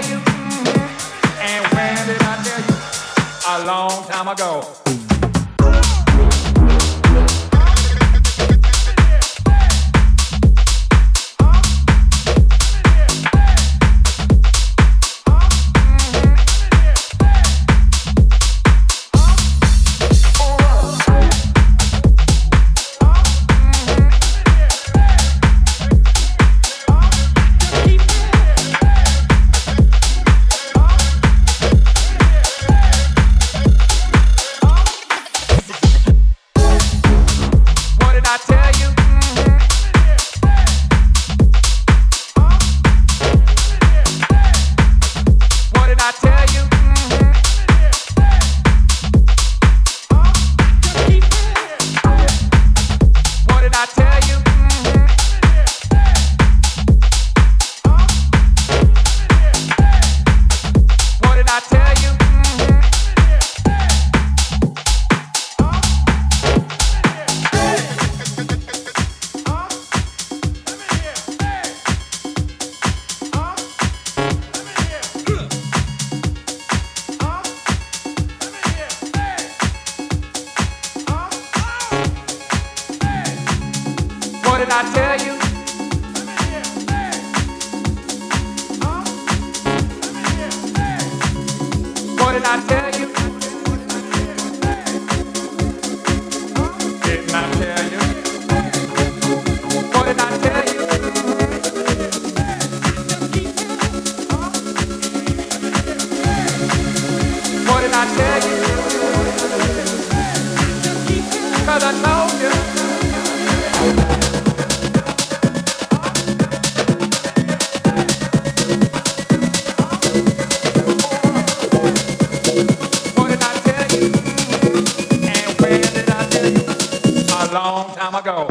tell you? Mm-hmm. And when did I tell you? A long time ago. amagaw.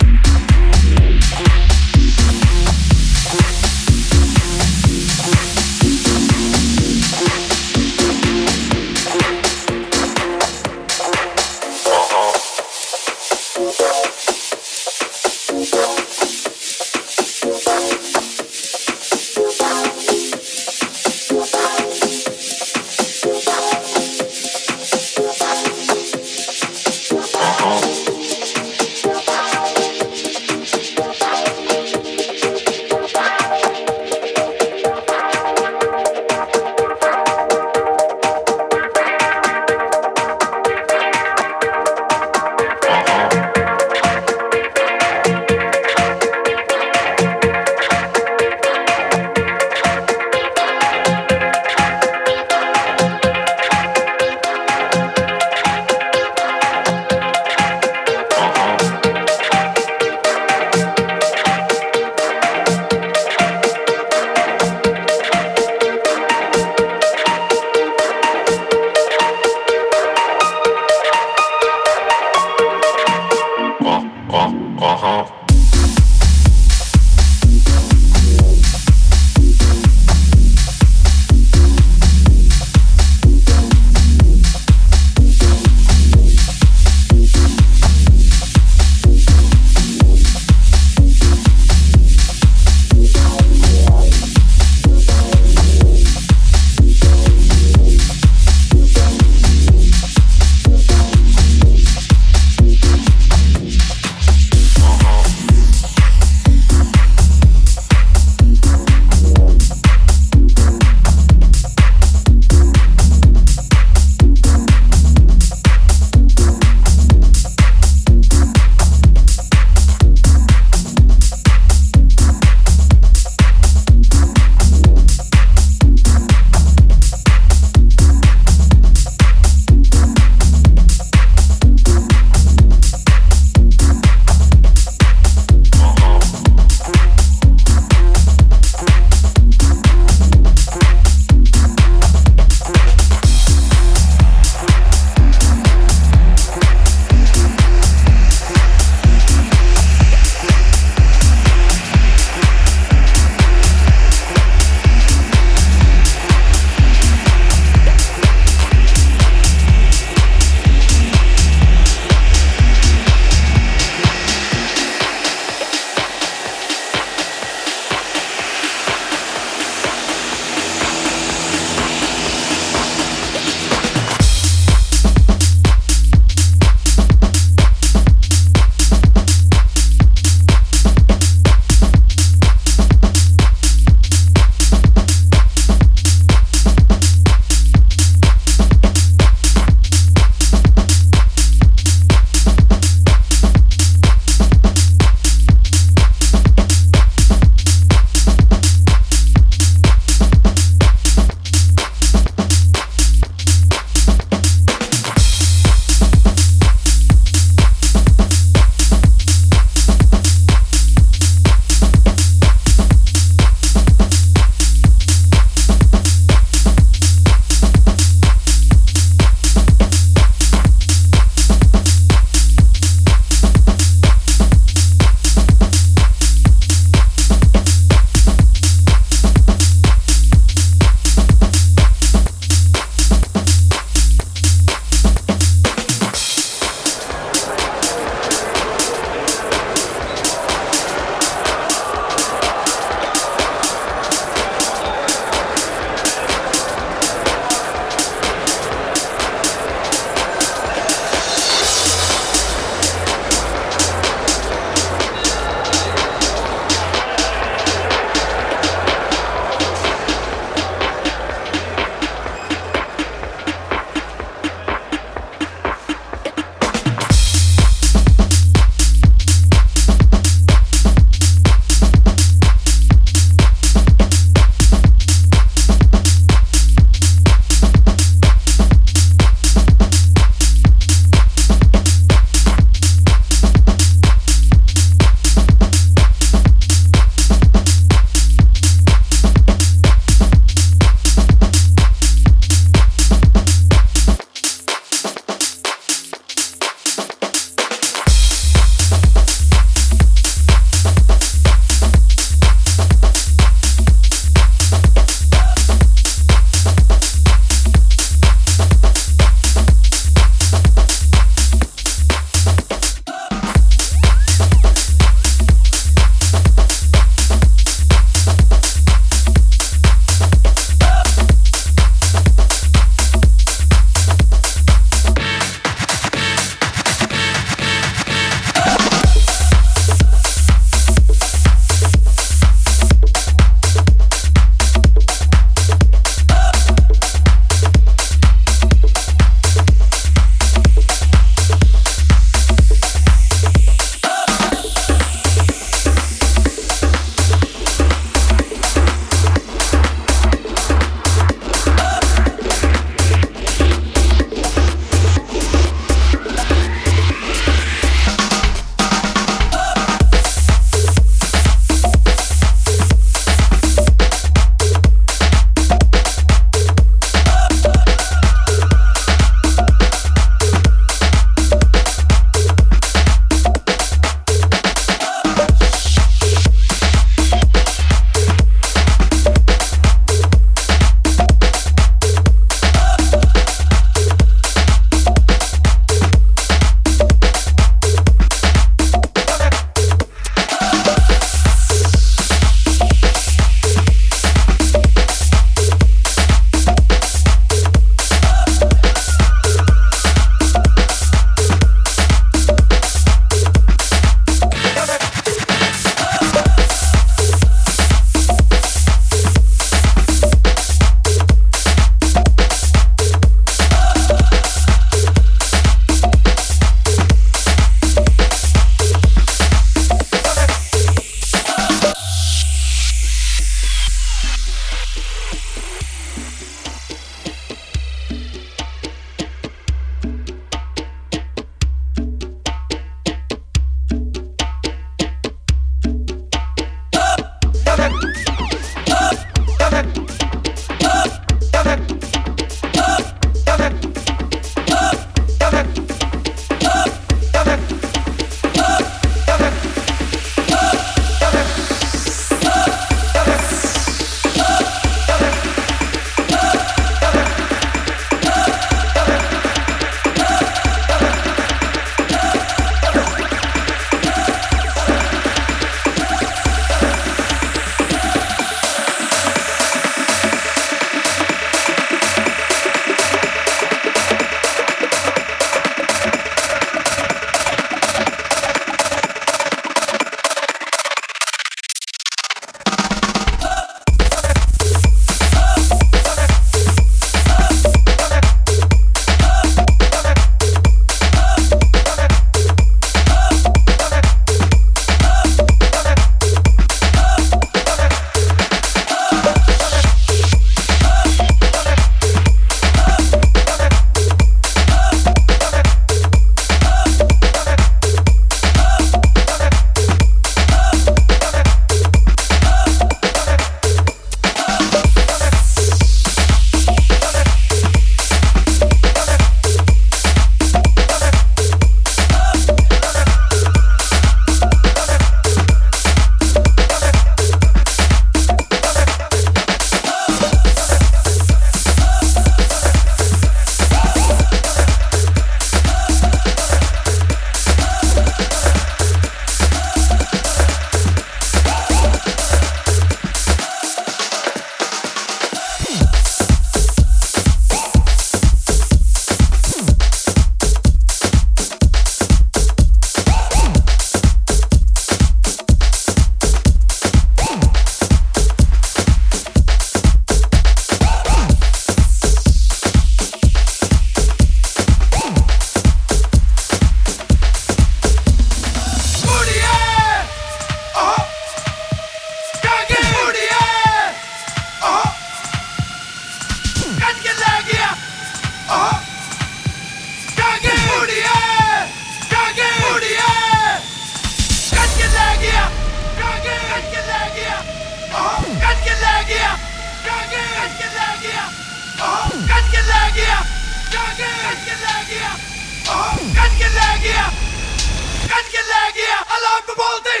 گیا اللہ بولتے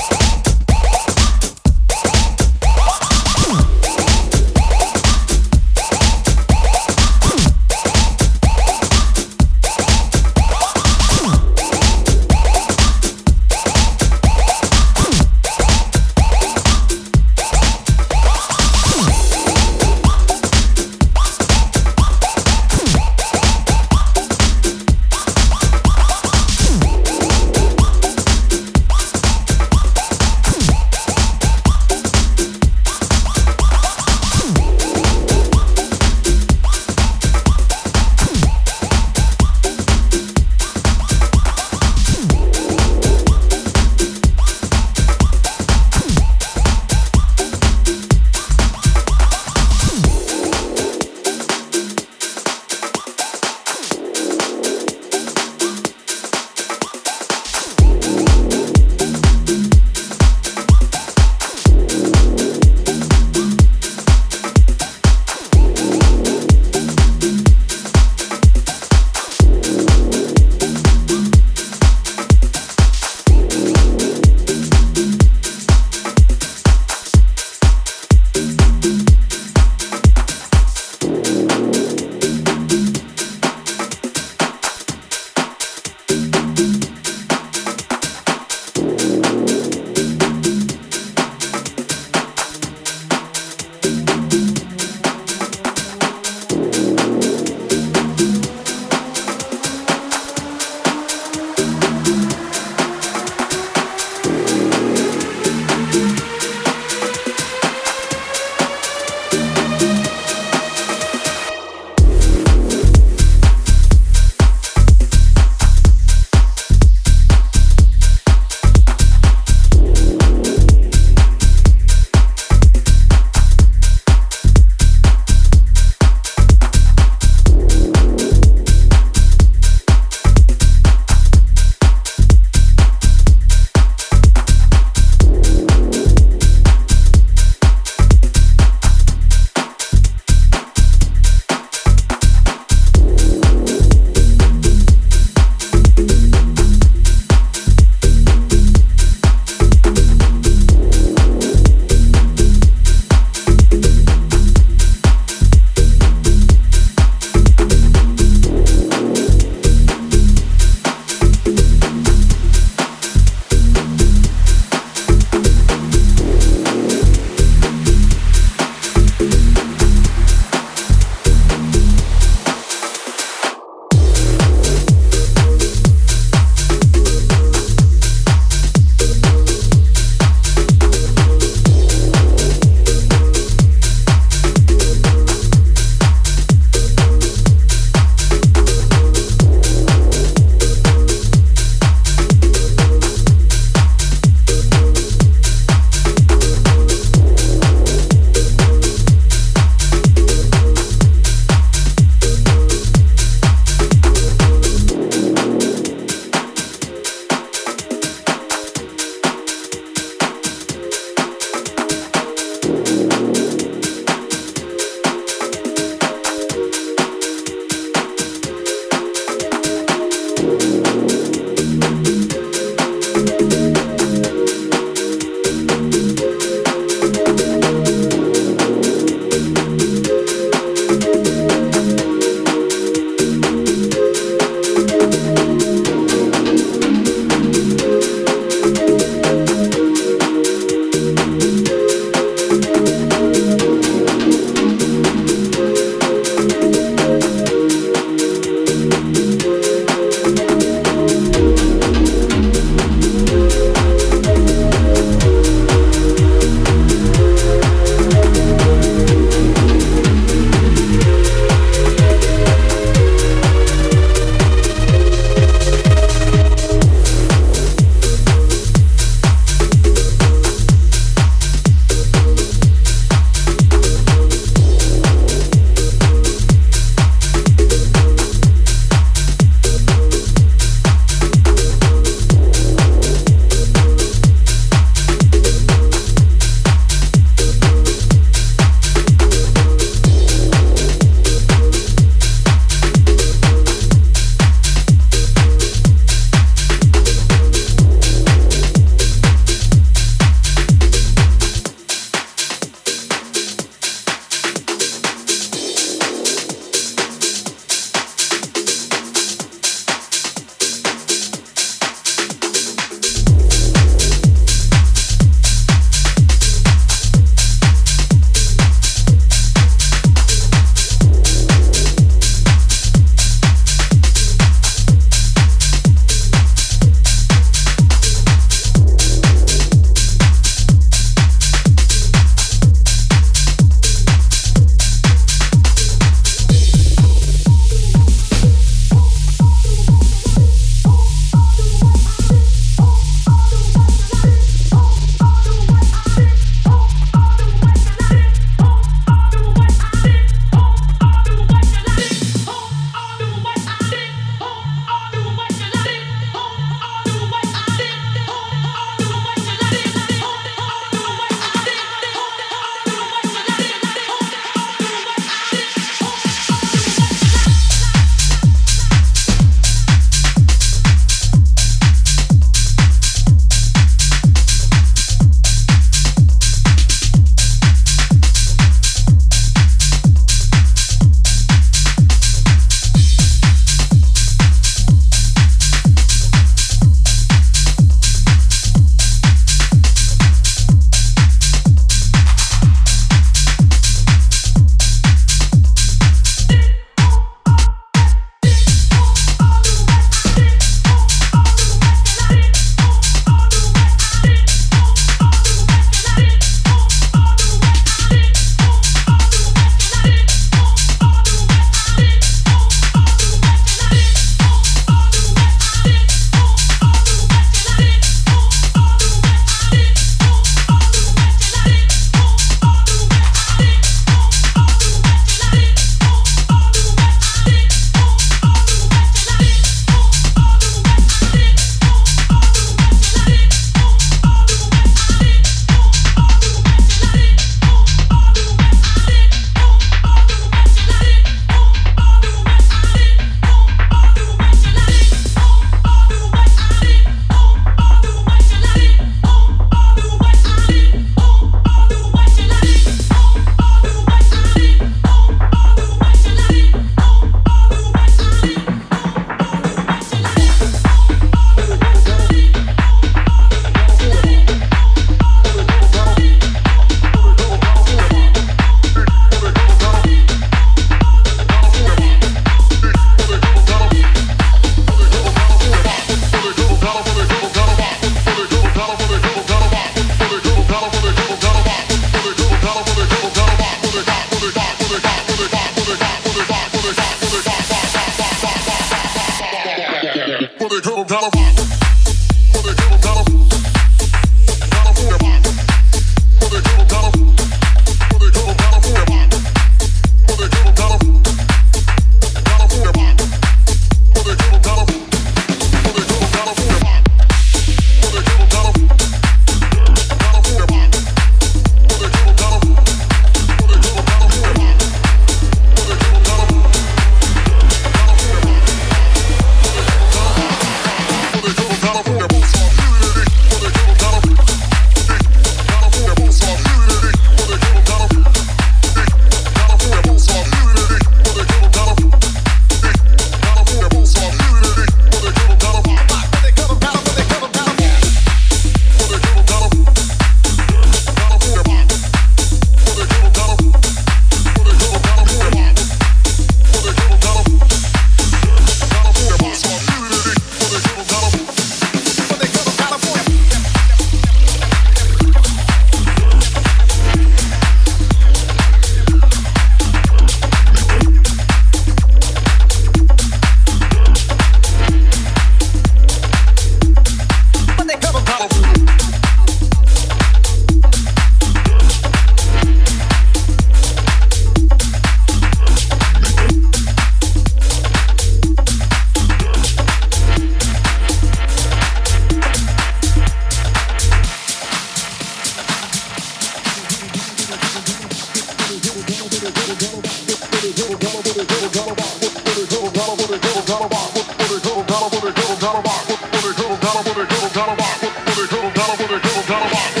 number one.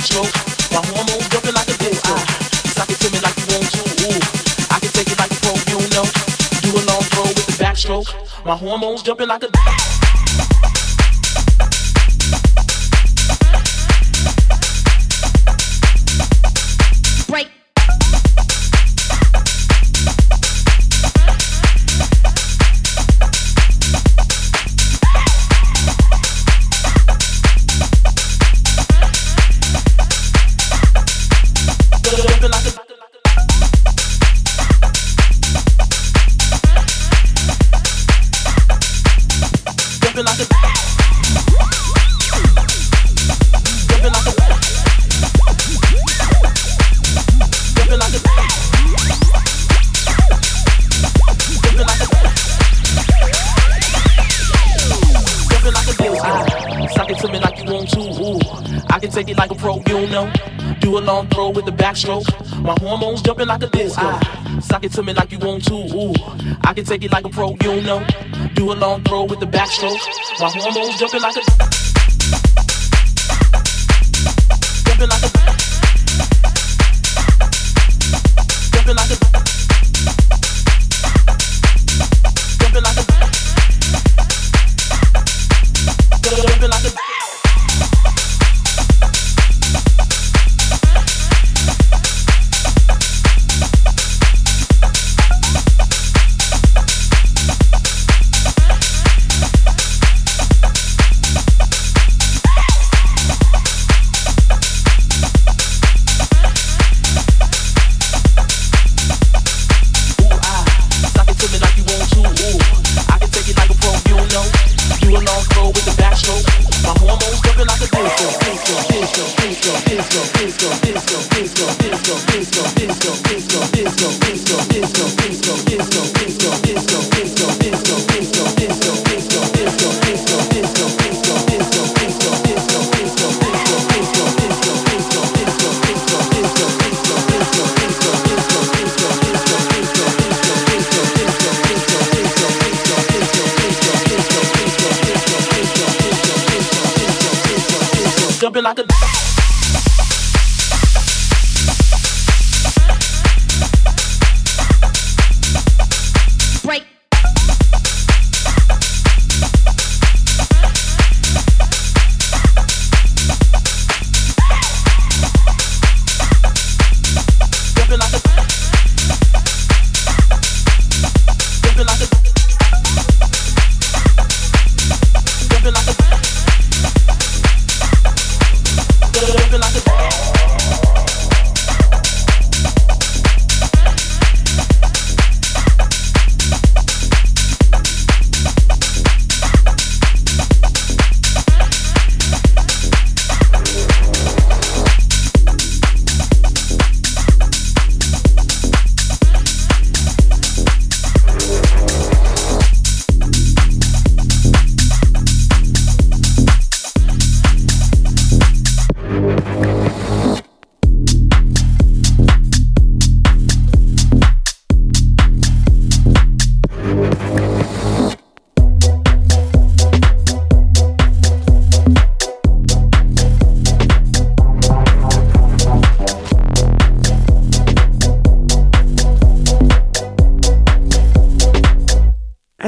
My hormones jumping like a me like you want to. I can take it like you know. Do a long with the backstroke. My hormones jumping like a. take it like a pro, you don't know. Do a long throw with the backstroke. My hormones jumping like a.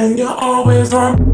and you're always on.